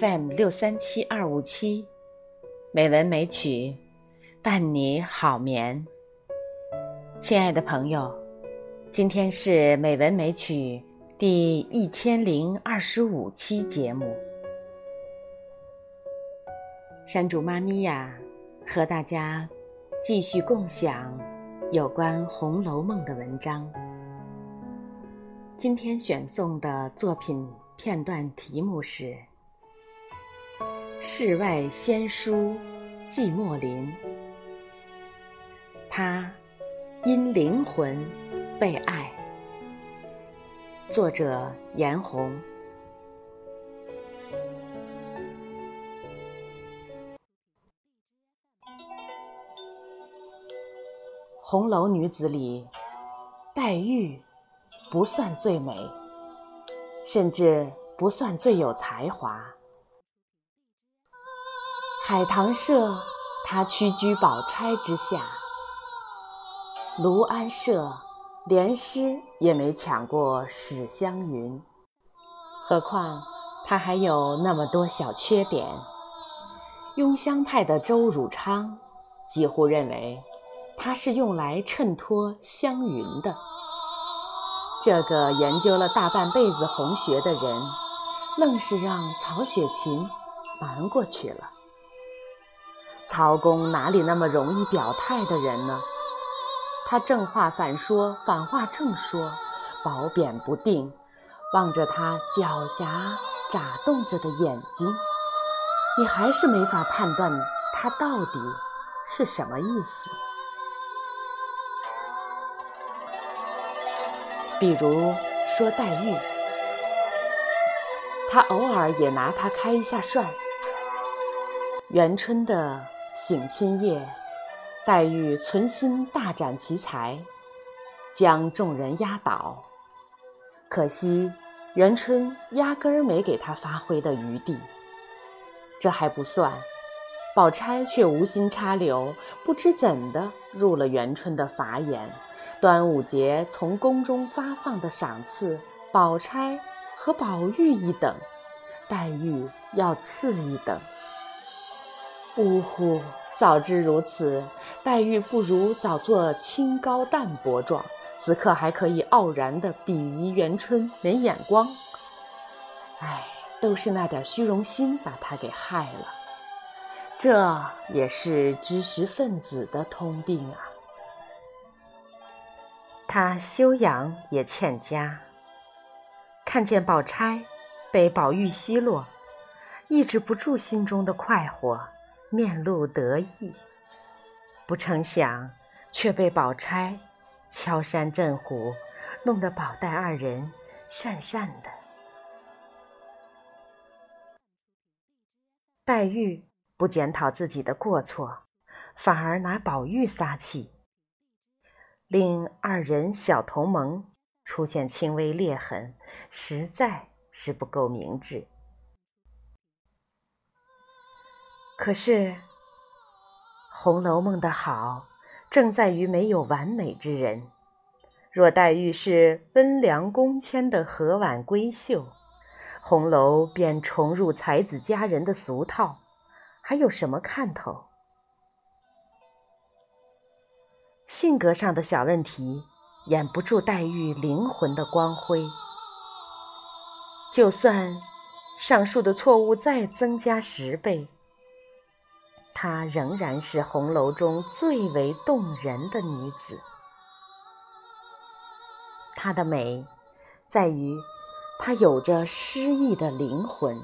FM 六三七二五七，美文美曲，伴你好眠。亲爱的朋友，今天是美文美曲第一千零二十五期节目。山竹妈咪呀，和大家继续共享有关《红楼梦》的文章。今天选送的作品片段题目是《世外仙书寂寞林》，他因灵魂被爱。作者颜红。红楼女子里，黛玉。不算最美，甚至不算最有才华。海棠社，他屈居宝钗之下；卢安社，连诗也没抢过史湘云。何况他还有那么多小缺点。雍香派的周汝昌几乎认为，他是用来衬托湘云的。这个研究了大半辈子红学的人，愣是让曹雪芹瞒过去了。曹公哪里那么容易表态的人呢？他正话反说，反话正说，褒贬不定。望着他狡黠眨动着的眼睛，你还是没法判断他到底是什么意思。比如说黛玉，他偶尔也拿她开一下涮。元春的省亲夜，黛玉存心大展奇才，将众人压倒。可惜元春压根儿没给她发挥的余地。这还不算，宝钗却无心插柳，不知怎的入了元春的法眼。端午节从宫中发放的赏赐，宝钗和宝玉一等，黛玉要次一等。呜呼！早知如此，黛玉不如早做清高淡泊状，此刻还可以傲然的鄙夷元春没眼光。唉，都是那点虚荣心把她给害了。这也是知识分子的通病啊。他修养也欠佳，看见宝钗被宝玉奚落，抑制不住心中的快活，面露得意。不成想，却被宝钗敲山震虎，弄得宝黛二人讪讪的。黛玉不检讨自己的过错，反而拿宝玉撒气。令二人小同盟出现轻微裂痕，实在是不够明智。可是，《红楼梦》的好，正在于没有完美之人。若黛玉是温良恭谦的和婉闺秀，红楼便重入才子佳人的俗套，还有什么看头？性格上的小问题掩不住黛玉灵魂的光辉。就算上述的错误再增加十倍，她仍然是红楼中最为动人的女子。她的美在于她有着诗意的灵魂，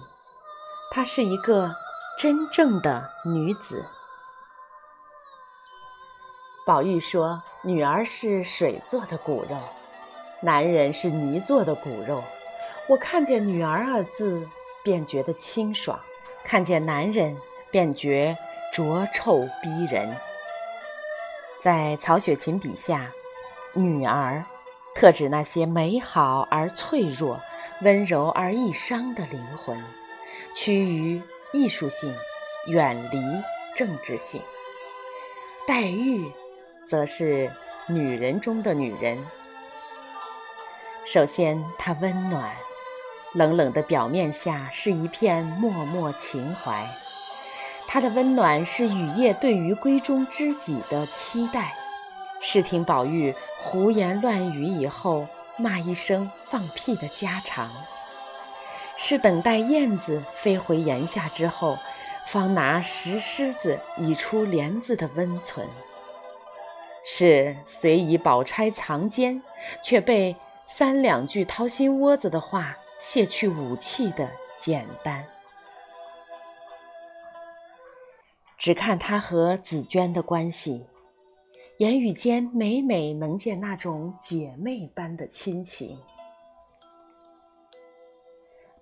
她是一个真正的女子。宝玉说：“女儿是水做的骨肉，男人是泥做的骨肉。我看见‘女儿’二字，便觉得清爽；看见男人，便觉浊臭逼人。在曹雪芹笔下，‘女儿’特指那些美好而脆弱、温柔而易伤的灵魂，趋于艺术性，远离政治性。黛玉。”则是女人中的女人。首先，她温暖，冷冷的表面下是一片脉脉情怀。它的温暖是雨夜对于闺中知己的期待，是听宝玉胡言乱语以后骂一声放屁的家常，是等待燕子飞回檐下之后，方拿石狮子以出帘子的温存，是虽以宝钗藏奸，却被三两句掏心窝子的话卸去武器的简单。只看他和紫娟的关系，言语间每每能见那种姐妹般的亲情。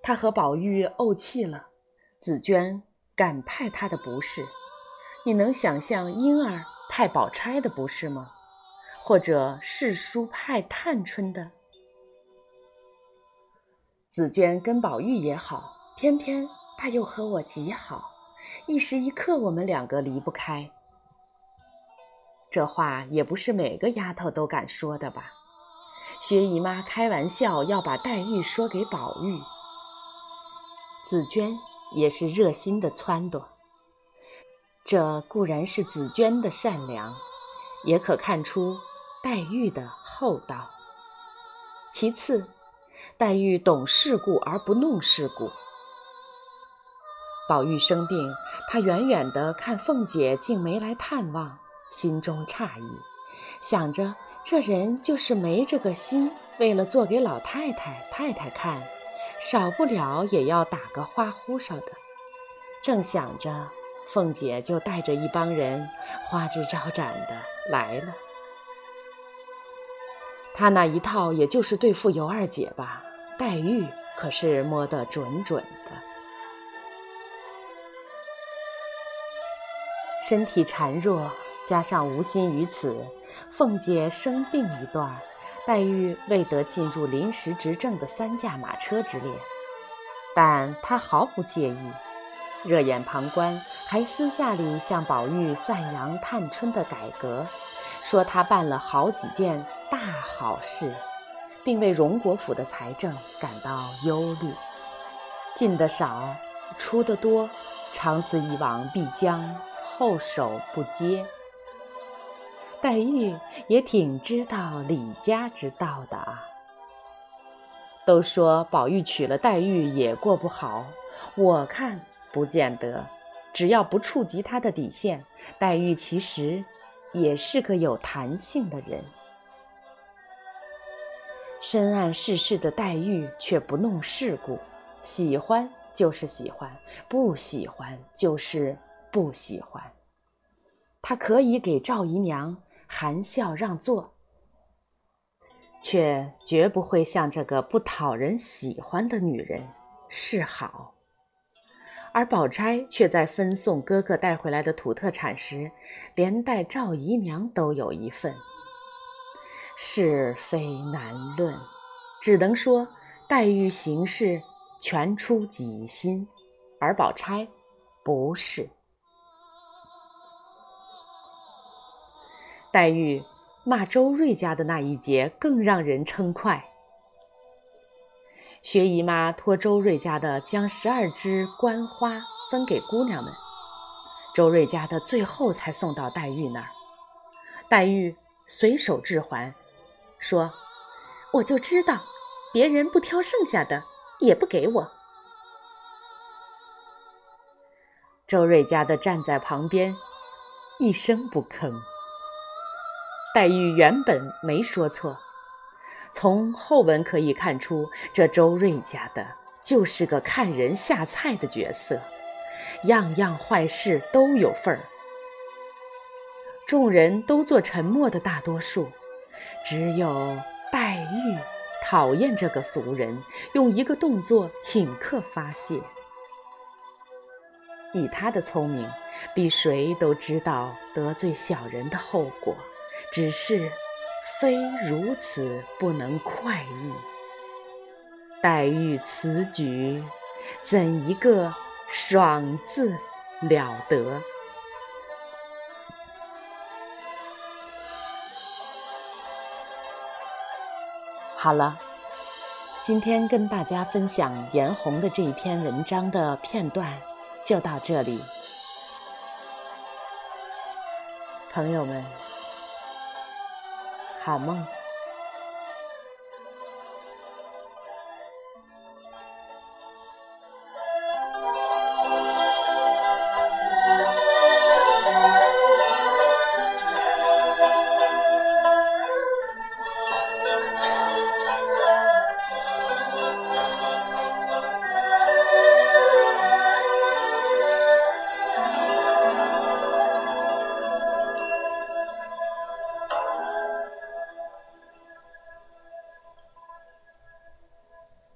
他和宝玉怄气了，紫娟敢派他的不是，你能想象婴儿派宝钗的不是吗？或者世叔派探春的？紫娟跟宝玉也好，偏偏他又和我极好。一时一刻，我们两个离不开。这话也不是每个丫头都敢说的吧？薛姨妈开玩笑要把黛玉说给宝玉，紫娟也是热心的撺掇。这固然是紫娟的善良，也可看出黛玉的厚道。其次，黛玉懂世故而不弄世故。宝玉生病，他远远的看凤姐竟没来探望，心中诧异，想着这人就是没这个心，为了做给老太太、太太看，少不了也要打个花呼哨的。正想着，凤姐就带着一帮人花枝招展的来了。他那一套也就是对付尤二姐吧，黛玉可是摸得准准。身体孱弱，加上无心于此，凤姐生病一段，黛玉未得进入临时执政的三驾马车之列，但她毫不介意，热眼旁观，还私下里向宝玉赞扬探春的改革，说她办了好几件大好事，并为荣国府的财政感到忧虑，进的少，出的多，长此以往必将。后手不接，黛玉也挺知道李家之道的啊。都说宝玉娶了黛玉也过不好，我看不见得。只要不触及他的底线，黛玉其实也是个有弹性的人。深谙世事的黛玉却不弄世故，喜欢就是喜欢，不喜欢就是。不喜欢，他可以给赵姨娘含笑让座，却绝不会向这个不讨人喜欢的女人示好。而宝钗却在分送哥哥带回来的土特产时，连带赵姨娘都有一份。是非难论，只能说黛玉行事全出己心，而宝钗不是。黛玉骂周瑞家的那一节更让人称快。薛姨妈托周瑞家的将十二枝官花分给姑娘们，周瑞家的最后才送到黛玉那儿。黛玉随手置还，说：“我就知道，别人不挑剩下的，也不给我。”周瑞家的站在旁边，一声不吭。黛玉原本没说错，从后文可以看出，这周瑞家的就是个看人下菜的角色，样样坏事都有份儿。众人都做沉默的大多数，只有黛玉讨厌这个俗人，用一个动作请客发泄。以他的聪明，比谁都知道得罪小人的后果。只是，非如此不能快意。黛玉此举，怎一个爽字了得！好了，今天跟大家分享颜红的这一篇文章的片段就到这里，朋友们，好梦。